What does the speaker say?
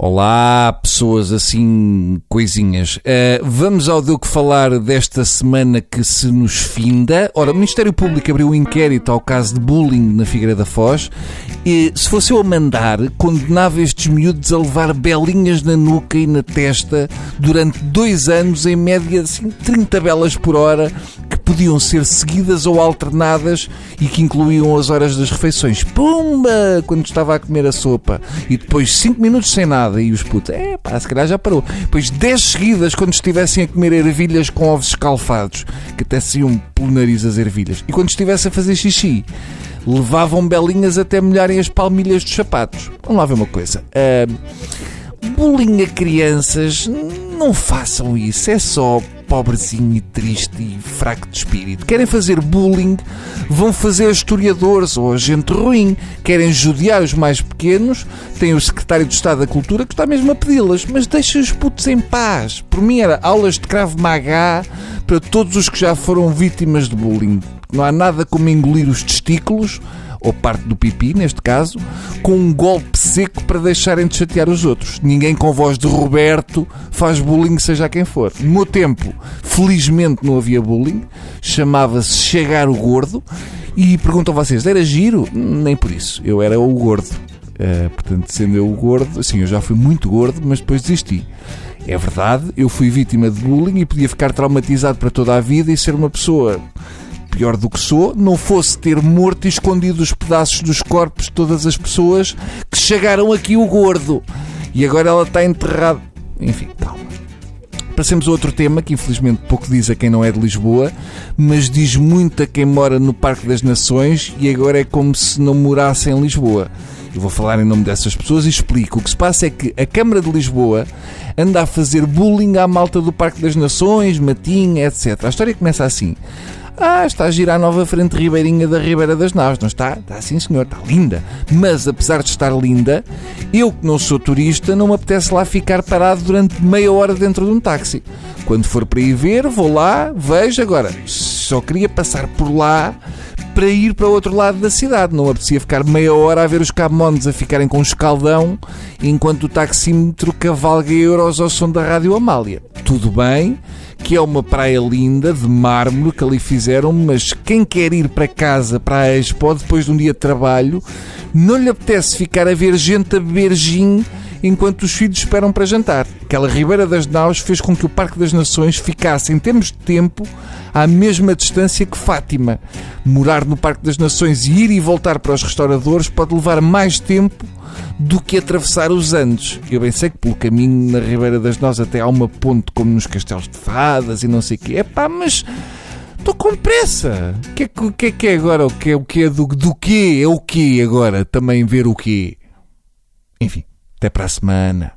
Olá, pessoas assim, coisinhas. Uh, vamos ao do que falar desta semana que se nos finda. Ora, o Ministério Público abriu um inquérito ao caso de bullying na Figueira da Foz e, se fosse eu a mandar, condenava estes miúdos a levar belinhas na nuca e na testa durante dois anos, em média, assim, 30 belas por hora, podiam ser seguidas ou alternadas e que incluíam as horas das refeições. Pumba! Quando estava a comer a sopa. E depois 5 minutos sem nada. E os putos, é pá, se calhar já parou. Depois 10 seguidas quando estivessem a comer ervilhas com ovos escalfados. Que até se iam pelo nariz as ervilhas. E quando estivesse a fazer xixi levavam belinhas até molharem as palmilhas dos sapatos. Vamos lá ver uma coisa. Uh, bullying a crianças, não façam isso. É só pobrezinho e triste e fraco de espírito. Querem fazer bullying, vão fazer historiadores ou gente ruim. Querem judiar os mais pequenos, tem o secretário de Estado da Cultura que está mesmo a pedi-las, mas deixa os putos em paz. Por mim era aulas de cravo magá para todos os que já foram vítimas de bullying. Não há nada como engolir os testículos ou parte do pipi, neste caso, com um golpe seco para deixarem de chatear os outros. Ninguém com voz de Roberto faz bullying, seja quem for. No meu tempo, felizmente não havia bullying, chamava-se Chegar o Gordo, e perguntam vocês, era giro? Nem por isso, eu era o gordo. Uh, portanto, sendo eu o gordo, assim, eu já fui muito gordo, mas depois desisti. É verdade, eu fui vítima de bullying e podia ficar traumatizado para toda a vida e ser uma pessoa pior do que sou, não fosse ter morto e escondido os pedaços dos corpos de todas as pessoas que chegaram aqui o gordo. E agora ela está enterrada. Enfim, calma. Passemos a outro tema que infelizmente pouco diz a quem não é de Lisboa, mas diz muito a quem mora no Parque das Nações e agora é como se não morasse em Lisboa. Eu vou falar em nome dessas pessoas e explico. O que se passa é que a Câmara de Lisboa anda a fazer bullying à malta do Parque das Nações, Matinha, etc. A história começa assim. Ah, está a girar a nova frente ribeirinha da Ribeira das Naves, não está? Está sim, senhor, está linda. Mas, apesar de estar linda, eu que não sou turista, não me apetece lá ficar parado durante meia hora dentro de um táxi. Quando for para ir ver, vou lá, vejo. Agora, só queria passar por lá para ir para o outro lado da cidade. Não apetecia ficar meia hora a ver os camões a ficarem com um escaldão enquanto o taxímetro cavalga euros ao som da Rádio Amália. Tudo bem que é uma praia linda de mármore que ali fizeram, mas quem quer ir para casa, para a Expo, depois de um dia de trabalho, não lhe apetece ficar a ver gente a beber gin enquanto os filhos esperam para jantar. Aquela Ribeira das Naus fez com que o Parque das Nações ficasse, em termos de tempo, à mesma distância que Fátima. Morar no Parque das Nações e ir e voltar para os restauradores pode levar mais tempo do que atravessar os Andes. Eu bem sei que pelo caminho na Ribeira das Nós até há uma ponte como nos Castelos de Fadas e não sei o quê. É pá, mas estou com pressa. O que, é, que, é que é agora? O que é, o que é do, do quê? É o quê agora? Também ver o quê? Enfim, até para a semana.